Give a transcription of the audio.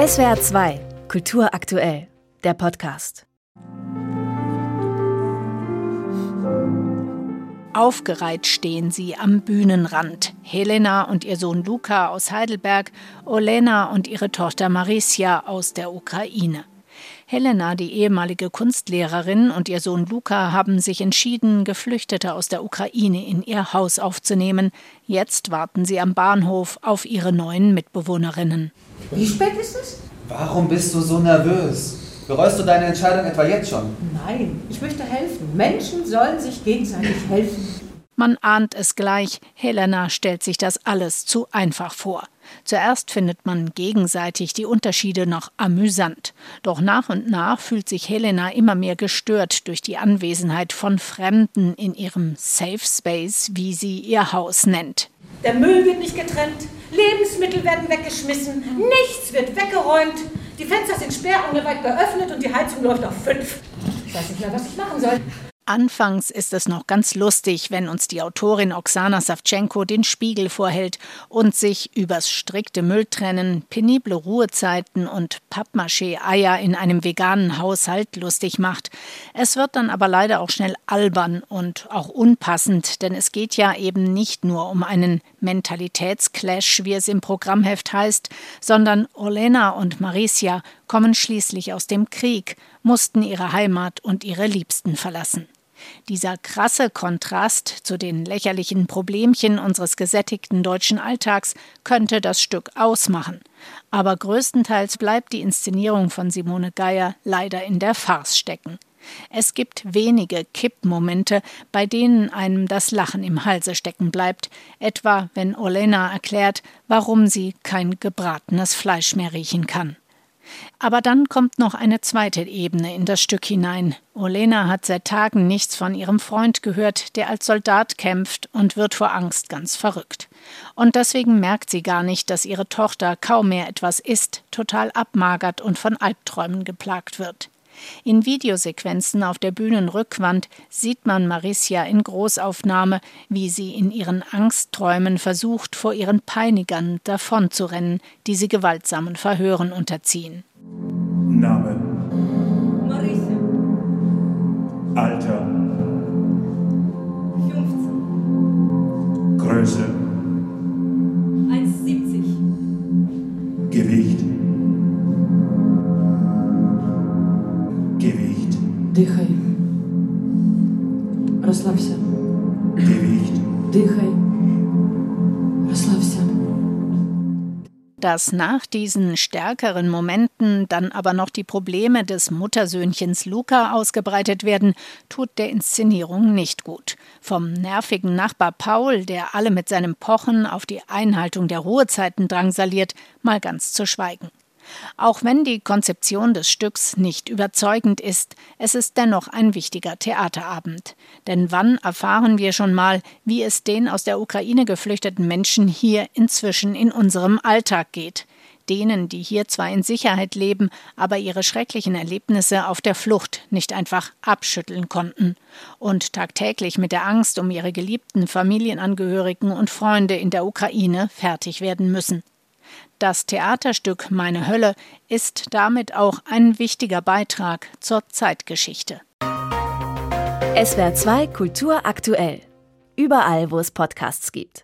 SWR 2, Kultur aktuell, der Podcast. Aufgereiht stehen sie am Bühnenrand. Helena und ihr Sohn Luca aus Heidelberg, Olena und ihre Tochter Maricia aus der Ukraine. Helena, die ehemalige Kunstlehrerin, und ihr Sohn Luca haben sich entschieden, Geflüchtete aus der Ukraine in ihr Haus aufzunehmen. Jetzt warten sie am Bahnhof auf ihre neuen Mitbewohnerinnen. Wie spät ist es? Warum bist du so nervös? Bereust du deine Entscheidung etwa jetzt schon? Nein, ich möchte helfen. Menschen sollen sich gegenseitig helfen. Man ahnt es gleich, Helena stellt sich das alles zu einfach vor. Zuerst findet man gegenseitig die Unterschiede noch amüsant. Doch nach und nach fühlt sich Helena immer mehr gestört durch die Anwesenheit von Fremden in ihrem Safe Space, wie sie ihr Haus nennt. Der Müll wird nicht getrennt, Lebensmittel werden weggeschmissen, nichts wird weggeräumt, die Fenster sind sperrangelweit geöffnet und die Heizung läuft auf fünf. Ich weiß nicht mehr, was ich machen soll. Anfangs ist es noch ganz lustig, wenn uns die Autorin Oksana Savchenko den Spiegel vorhält und sich übers strikte Mülltrennen, penible Ruhezeiten und Pappmaché-Eier in einem veganen Haushalt lustig macht. Es wird dann aber leider auch schnell albern und auch unpassend, denn es geht ja eben nicht nur um einen Mentalitätsclash, wie es im Programmheft heißt, sondern Olena und Maricia kommen schließlich aus dem Krieg, mussten ihre Heimat und ihre Liebsten verlassen. Dieser krasse Kontrast zu den lächerlichen Problemchen unseres gesättigten deutschen Alltags könnte das Stück ausmachen. Aber größtenteils bleibt die Inszenierung von Simone Geier leider in der Farce stecken. Es gibt wenige Kippmomente, bei denen einem das Lachen im Halse stecken bleibt, etwa wenn Olena erklärt, warum sie kein gebratenes Fleisch mehr riechen kann. Aber dann kommt noch eine zweite Ebene in das Stück hinein. Olena hat seit Tagen nichts von ihrem Freund gehört, der als Soldat kämpft und wird vor Angst ganz verrückt. Und deswegen merkt sie gar nicht, dass ihre Tochter kaum mehr etwas isst, total abmagert und von Albträumen geplagt wird. In Videosequenzen auf der Bühnenrückwand sieht man Maricia in Großaufnahme, wie sie in ihren Angstträumen versucht, vor ihren Peinigern davonzurennen, die sie gewaltsamen Verhören unterziehen. Name. Marisa. Alter. Дихай. Расслабься. Gewicht. Дихай. Расслабься. Dass nach diesen stärkeren Momenten dann aber noch die Probleme des Muttersöhnchens Luca ausgebreitet werden, tut der Inszenierung nicht gut. Vom nervigen Nachbar Paul, der alle mit seinem Pochen auf die Einhaltung der Ruhezeiten drangsaliert, mal ganz zu schweigen. Auch wenn die Konzeption des Stücks nicht überzeugend ist, es ist dennoch ein wichtiger Theaterabend. Denn wann erfahren wir schon mal, wie es den aus der Ukraine geflüchteten Menschen hier inzwischen in unserem Alltag geht? Denen, die hier zwar in Sicherheit leben, aber ihre schrecklichen Erlebnisse auf der Flucht nicht einfach abschütteln konnten und tagtäglich mit der Angst um ihre geliebten Familienangehörigen und Freunde in der Ukraine fertig werden müssen. Das Theaterstück Meine Hölle ist damit auch ein wichtiger Beitrag zur Zeitgeschichte. SWR 2 Kultur aktuell. Überall, wo es Podcasts gibt.